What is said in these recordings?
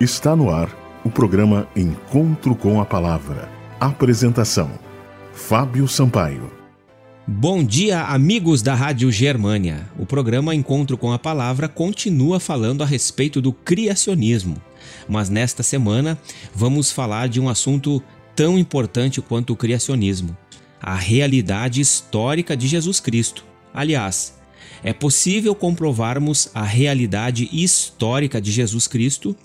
Está no ar o programa Encontro com a Palavra. Apresentação: Fábio Sampaio. Bom dia, amigos da Rádio Germânia. O programa Encontro com a Palavra continua falando a respeito do criacionismo, mas nesta semana vamos falar de um assunto tão importante quanto o criacionismo: a realidade histórica de Jesus Cristo. Aliás, é possível comprovarmos a realidade histórica de Jesus Cristo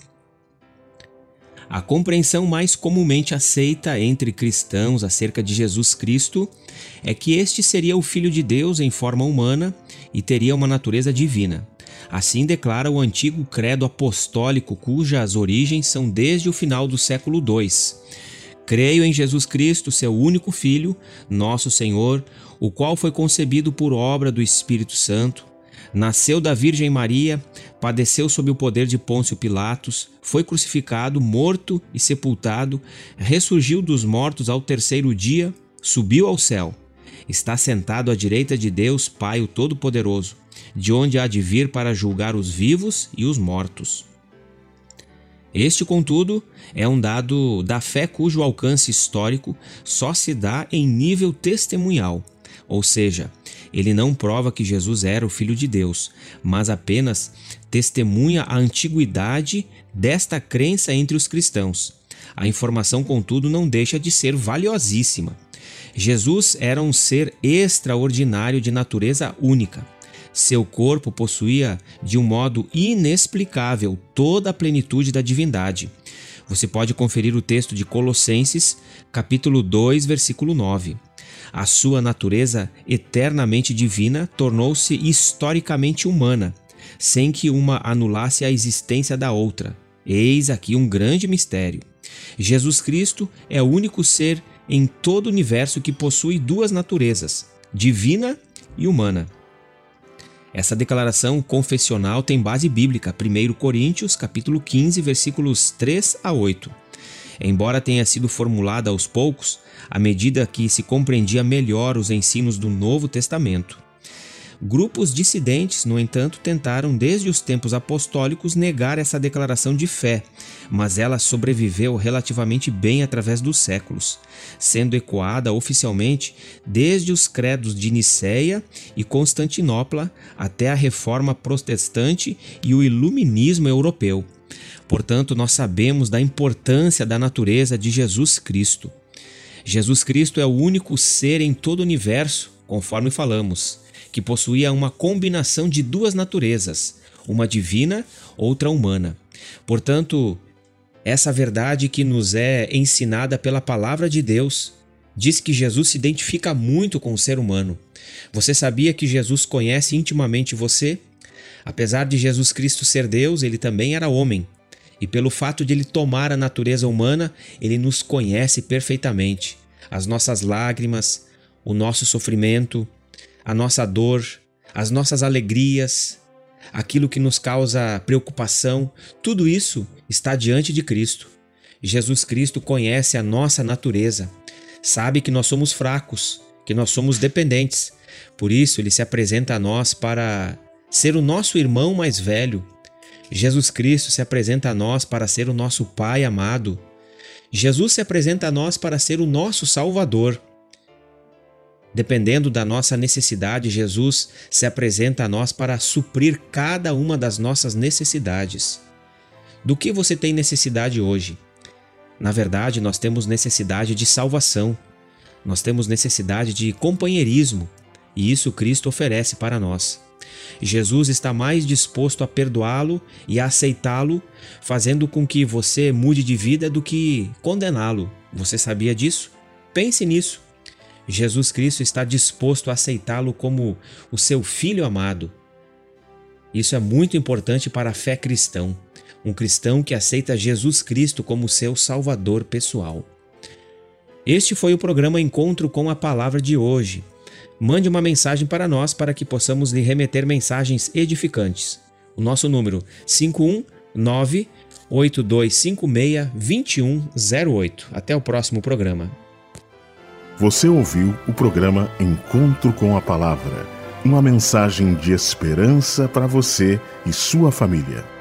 a compreensão mais comumente aceita entre cristãos acerca de Jesus Cristo é que este seria o Filho de Deus em forma humana e teria uma natureza divina. Assim declara o antigo credo apostólico, cujas origens são desde o final do século II. Creio em Jesus Cristo, seu único Filho, nosso Senhor, o qual foi concebido por obra do Espírito Santo Nasceu da Virgem Maria, padeceu sob o poder de Pôncio Pilatos, foi crucificado, morto e sepultado, ressurgiu dos mortos ao terceiro dia, subiu ao céu. Está sentado à direita de Deus, Pai o Todo-Poderoso, de onde há de vir para julgar os vivos e os mortos. Este, contudo, é um dado da fé cujo alcance histórico só se dá em nível testemunhal, ou seja, ele não prova que Jesus era o Filho de Deus, mas apenas testemunha a antiguidade desta crença entre os cristãos. A informação, contudo, não deixa de ser valiosíssima. Jesus era um ser extraordinário de natureza única. Seu corpo possuía, de um modo inexplicável, toda a plenitude da divindade. Você pode conferir o texto de Colossenses, capítulo 2, versículo 9. A sua natureza eternamente divina tornou-se historicamente humana, sem que uma anulasse a existência da outra. Eis aqui um grande mistério. Jesus Cristo é o único ser em todo o universo que possui duas naturezas, divina e humana. Essa declaração confessional tem base bíblica, 1 Coríntios, capítulo 15, versículos 3 a 8. Embora tenha sido formulada aos poucos, à medida que se compreendia melhor os ensinos do Novo Testamento. Grupos dissidentes, no entanto, tentaram desde os tempos apostólicos negar essa declaração de fé, mas ela sobreviveu relativamente bem através dos séculos, sendo ecoada oficialmente desde os credos de Nicéia e Constantinopla até a Reforma Protestante e o Iluminismo europeu. Portanto, nós sabemos da importância da natureza de Jesus Cristo. Jesus Cristo é o único ser em todo o universo, conforme falamos, que possuía uma combinação de duas naturezas, uma divina, outra humana. Portanto, essa verdade que nos é ensinada pela palavra de Deus diz que Jesus se identifica muito com o ser humano. Você sabia que Jesus conhece intimamente você? Apesar de Jesus Cristo ser Deus, ele também era homem. E pelo fato de ele tomar a natureza humana, ele nos conhece perfeitamente. As nossas lágrimas, o nosso sofrimento, a nossa dor, as nossas alegrias, aquilo que nos causa preocupação, tudo isso está diante de Cristo. Jesus Cristo conhece a nossa natureza, sabe que nós somos fracos, que nós somos dependentes. Por isso, ele se apresenta a nós para ser o nosso irmão mais velho, Jesus Cristo se apresenta a nós para ser o nosso Pai amado. Jesus se apresenta a nós para ser o nosso Salvador. Dependendo da nossa necessidade, Jesus se apresenta a nós para suprir cada uma das nossas necessidades. Do que você tem necessidade hoje? Na verdade, nós temos necessidade de salvação. Nós temos necessidade de companheirismo, e isso Cristo oferece para nós. Jesus está mais disposto a perdoá-lo e a aceitá-lo, fazendo com que você mude de vida do que condená-lo. Você sabia disso? Pense nisso. Jesus Cristo está disposto a aceitá-lo como o seu filho amado. Isso é muito importante para a fé cristã, um cristão que aceita Jesus Cristo como seu salvador pessoal. Este foi o programa Encontro com a Palavra de hoje mande uma mensagem para nós para que possamos lhe remeter mensagens edificantes. O nosso número 519 8256 2108. Até o próximo programa. Você ouviu o programa Encontro com a Palavra, uma mensagem de esperança para você e sua família.